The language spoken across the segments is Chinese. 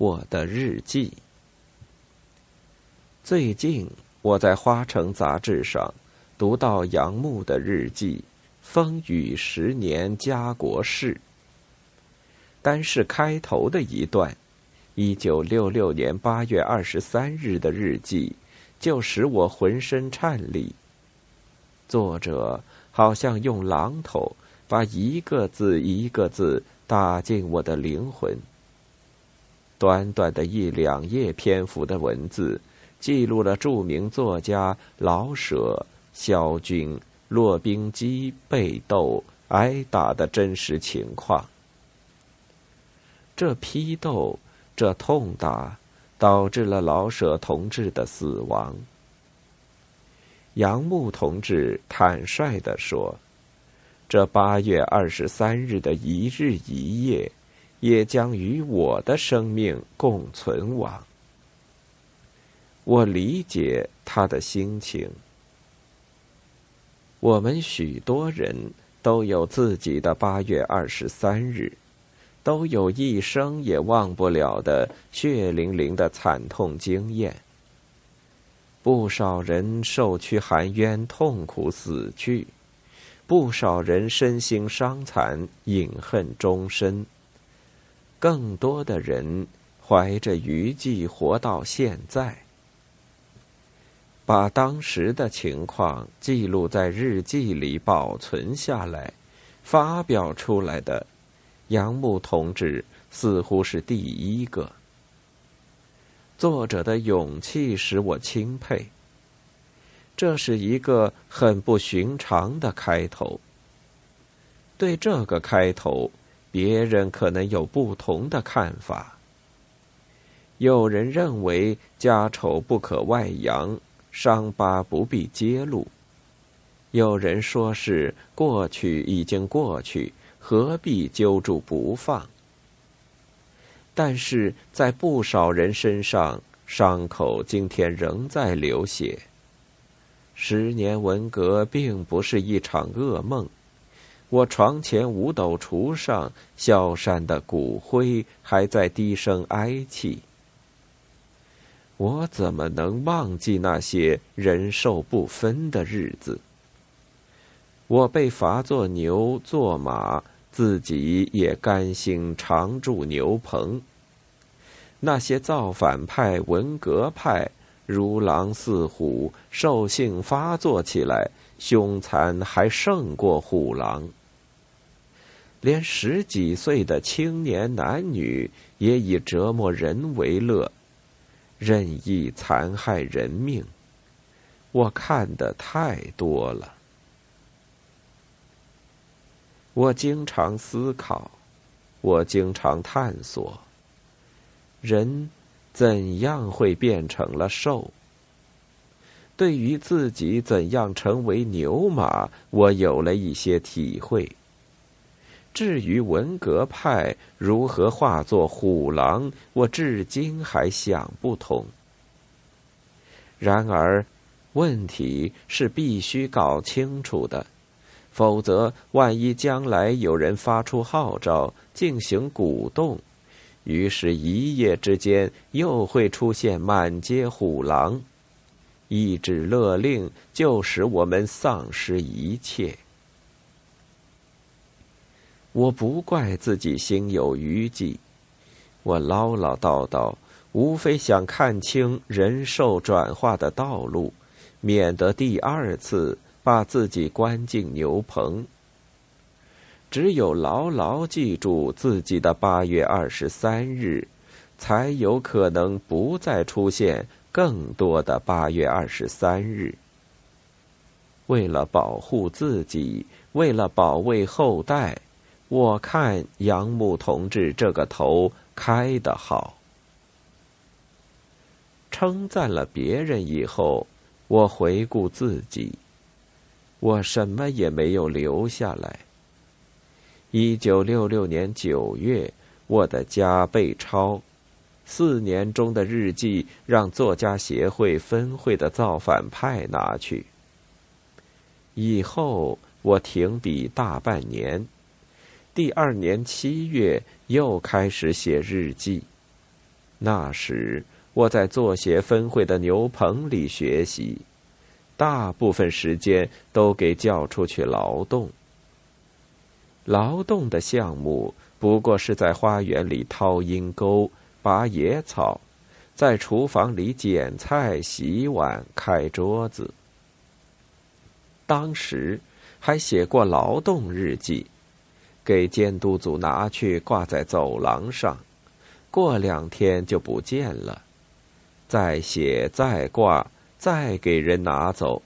我的日记。最近我在《花城》杂志上读到杨牧的日记《风雨十年家国事》，单是开头的一段，一九六六年八月二十三日的日记，就使我浑身颤栗。作者好像用榔头把一个字一个字打进我的灵魂。短短的一两页篇幅的文字，记录了著名作家老舍、萧军、骆宾基被斗、挨打的真实情况。这批斗，这痛打，导致了老舍同志的死亡。杨牧同志坦率地说：“这八月二十三日的一日一夜。”也将与我的生命共存亡。我理解他的心情。我们许多人都有自己的八月二十三日，都有一生也忘不了的血淋淋的惨痛经验。不少人受屈含冤，痛苦死去；不少人身心伤残，饮恨终身。更多的人怀着余悸活到现在，把当时的情况记录在日记里保存下来，发表出来的，杨牧同志似乎是第一个。作者的勇气使我钦佩。这是一个很不寻常的开头。对这个开头。别人可能有不同的看法。有人认为家丑不可外扬，伤疤不必揭露；有人说是过去已经过去，何必揪住不放？但是在不少人身上，伤口今天仍在流血。十年文革并不是一场噩梦。我床前五斗橱上，萧山的骨灰还在低声哀泣。我怎么能忘记那些人兽不分的日子？我被罚做牛做马，自己也甘心常住牛棚。那些造反派、文革派如狼似虎，兽性发作起来，凶残还胜过虎狼。连十几岁的青年男女也以折磨人为乐，任意残害人命，我看的太多了。我经常思考，我经常探索，人怎样会变成了兽？对于自己怎样成为牛马，我有了一些体会。至于文革派如何化作虎狼，我至今还想不通。然而，问题是必须搞清楚的，否则万一将来有人发出号召进行鼓动，于是一夜之间又会出现满街虎狼，一纸勒令就使我们丧失一切。我不怪自己心有余悸，我唠唠叨叨，无非想看清人兽转化的道路，免得第二次把自己关进牛棚。只有牢牢记住自己的八月二十三日，才有可能不再出现更多的八月二十三日。为了保护自己，为了保卫后代。我看杨牧同志这个头开得好。称赞了别人以后，我回顾自己，我什么也没有留下来。一九六六年九月，我的家被抄，四年中的日记让作家协会分会的造反派拿去。以后我停笔大半年。第二年七月，又开始写日记。那时我在作协分会的牛棚里学习，大部分时间都给叫出去劳动。劳动的项目不过是在花园里掏阴沟、拔野草，在厨房里捡菜、洗碗、开桌子。当时还写过劳动日记，给监督组拿去挂在走廊上，过两天就不见了，再写再挂再给人拿走，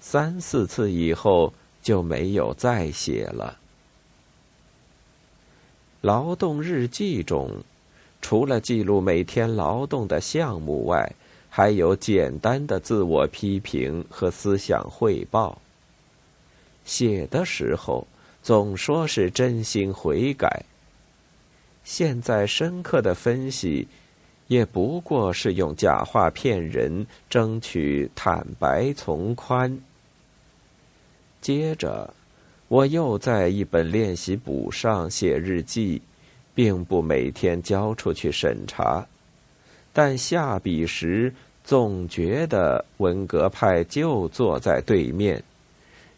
三四次以后就没有再写了。劳动日记中，除了记录每天劳动的项目外，还有简单的自我批评和思想汇报。写的时候总说是真心悔改，现在深刻的分析，也不过是用假话骗人，争取坦白从宽。接着，我又在一本练习簿上写日记，并不每天交出去审查。但下笔时，总觉得文革派就坐在对面，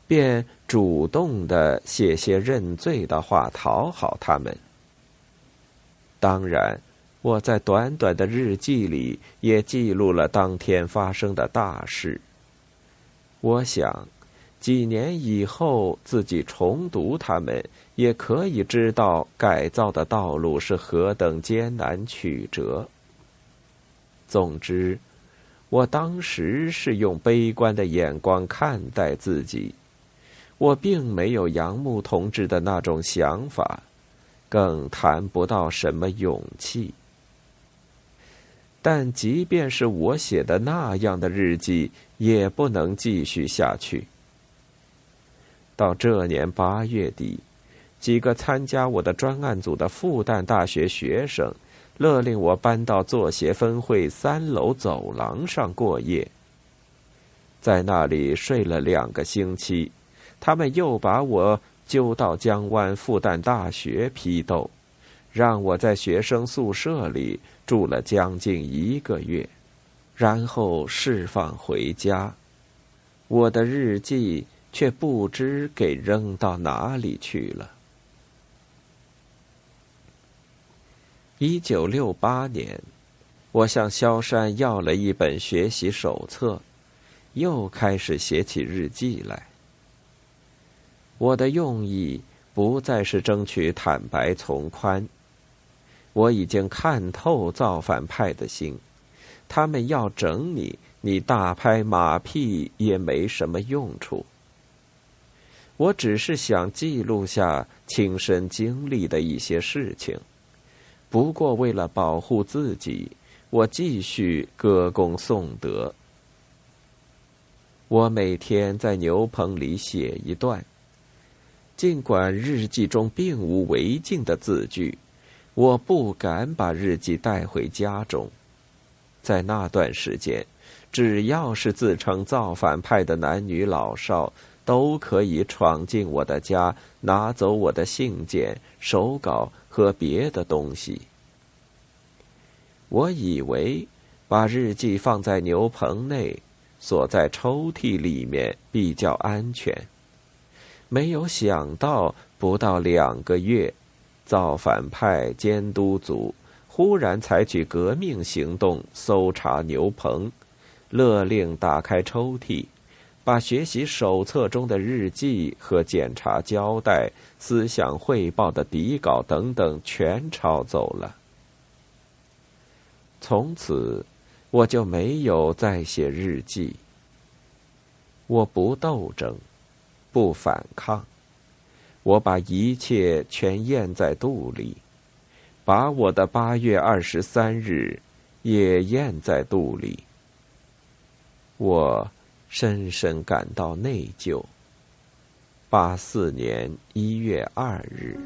便主动的写些认罪的话讨好他们。当然，我在短短的日记里也记录了当天发生的大事。我想，几年以后自己重读他们，也可以知道改造的道路是何等艰难曲折。总之，我当时是用悲观的眼光看待自己，我并没有杨牧同志的那种想法，更谈不到什么勇气。但即便是我写的那样的日记，也不能继续下去。到这年八月底，几个参加我的专案组的复旦大学学生。勒令我搬到作协分会三楼走廊上过夜，在那里睡了两个星期。他们又把我揪到江湾复旦大学批斗，让我在学生宿舍里住了将近一个月，然后释放回家。我的日记却不知给扔到哪里去了。一九六八年，我向萧山要了一本学习手册，又开始写起日记来。我的用意不再是争取坦白从宽，我已经看透造反派的心，他们要整你，你大拍马屁也没什么用处。我只是想记录下亲身经历的一些事情。不过，为了保护自己，我继续歌功颂德。我每天在牛棚里写一段，尽管日记中并无违禁的字句，我不敢把日记带回家中。在那段时间，只要是自称造反派的男女老少，都可以闯进我的家，拿走我的信件、手稿。和别的东西，我以为把日记放在牛棚内，锁在抽屉里面比较安全。没有想到，不到两个月，造反派监督组忽然采取革命行动，搜查牛棚，勒令打开抽屉。把学习手册中的日记和检查交代、思想汇报的底稿等等全抄走了。从此，我就没有再写日记。我不斗争，不反抗，我把一切全咽在肚里，把我的八月二十三日也咽在肚里。我。深深感到内疚。八四年一月二日。